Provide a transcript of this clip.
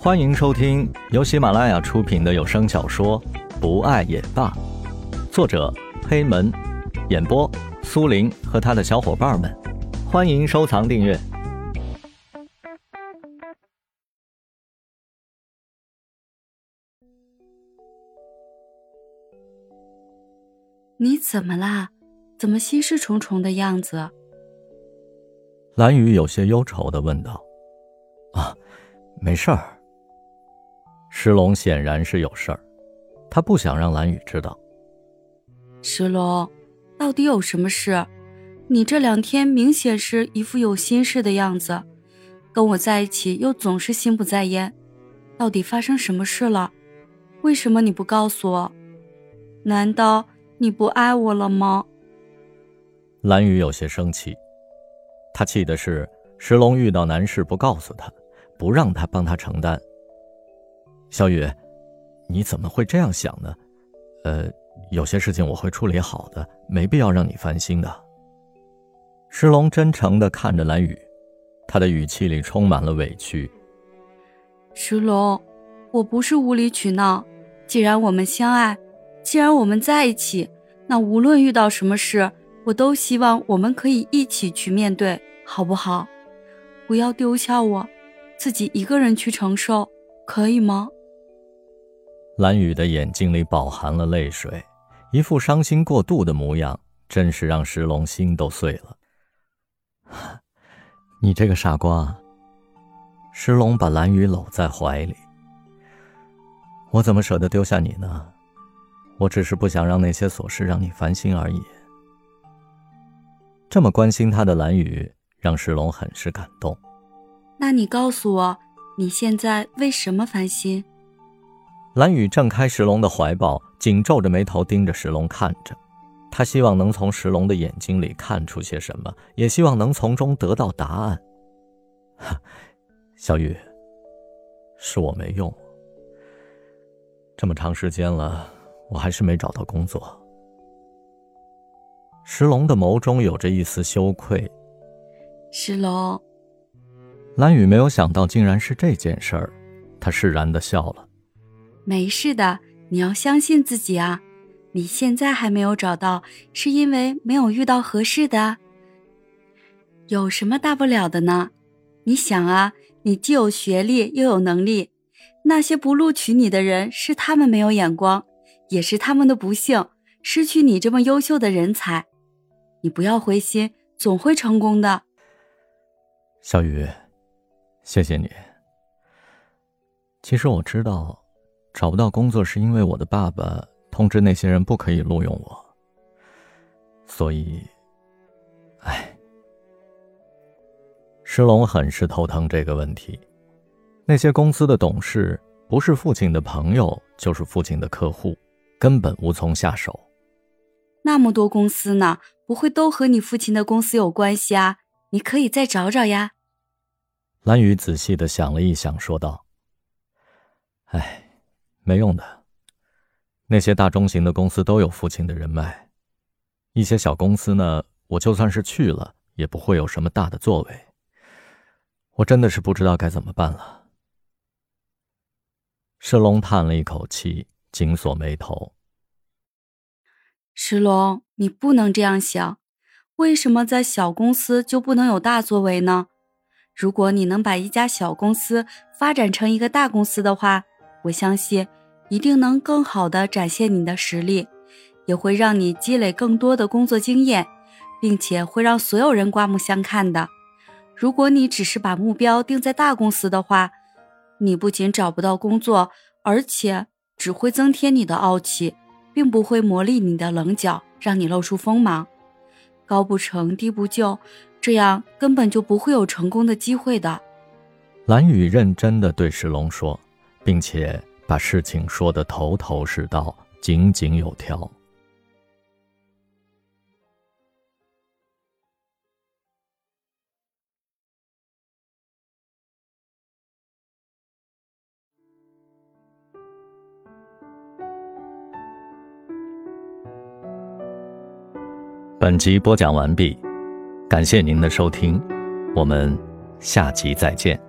欢迎收听由喜马拉雅出品的有声小说《不爱也罢》，作者黑门，演播苏林和他的小伙伴们。欢迎收藏订阅。你怎么啦？怎么心事重重的样子？蓝雨有些忧愁的问道。啊，没事儿。石龙显然是有事儿，他不想让蓝雨知道。石龙，到底有什么事？你这两天明显是一副有心事的样子，跟我在一起又总是心不在焉，到底发生什么事了？为什么你不告诉我？难道你不爱我了吗？蓝雨有些生气，他气的是石龙遇到难事不告诉他，不让他帮他承担。小雨，你怎么会这样想呢？呃，有些事情我会处理好的，没必要让你烦心的。石龙真诚的看着蓝雨，他的语气里充满了委屈。石龙，我不是无理取闹，既然我们相爱，既然我们在一起，那无论遇到什么事，我都希望我们可以一起去面对，好不好？不要丢下我，自己一个人去承受，可以吗？蓝雨的眼睛里饱含了泪水，一副伤心过度的模样，真是让石龙心都碎了。你这个傻瓜！石龙把蓝雨搂在怀里。我怎么舍得丢下你呢？我只是不想让那些琐事让你烦心而已。这么关心他的蓝雨，让石龙很是感动。那你告诉我，你现在为什么烦心？蓝雨挣开石龙的怀抱，紧皱着眉头盯着石龙看着。他希望能从石龙的眼睛里看出些什么，也希望能从中得到答案。小雨，是我没用。这么长时间了，我还是没找到工作。石龙的眸中有着一丝羞愧。石龙，蓝雨没有想到竟然是这件事儿，他释然的笑了。没事的，你要相信自己啊！你现在还没有找到，是因为没有遇到合适的。有什么大不了的呢？你想啊，你既有学历又有能力，那些不录取你的人是他们没有眼光，也是他们的不幸，失去你这么优秀的人才。你不要灰心，总会成功的。小雨，谢谢你。其实我知道。找不到工作是因为我的爸爸通知那些人不可以录用我，所以，哎，石龙很是头疼这个问题。那些公司的董事不是父亲的朋友，就是父亲的客户，根本无从下手。那么多公司呢，不会都和你父亲的公司有关系啊？你可以再找找呀。蓝雨仔细的想了一想，说道：“唉。”没用的，那些大中型的公司都有父亲的人脉，一些小公司呢，我就算是去了，也不会有什么大的作为。我真的是不知道该怎么办了。石龙叹了一口气，紧锁眉头。石龙，你不能这样想，为什么在小公司就不能有大作为呢？如果你能把一家小公司发展成一个大公司的话，我相信。一定能更好的展现你的实力，也会让你积累更多的工作经验，并且会让所有人刮目相看的。如果你只是把目标定在大公司的话，你不仅找不到工作，而且只会增添你的傲气，并不会磨砺你的棱角，让你露出锋芒。高不成低不就，这样根本就不会有成功的机会的。蓝雨认真的对石龙说，并且。把事情说得头头是道，井井有条。本集播讲完毕，感谢您的收听，我们下集再见。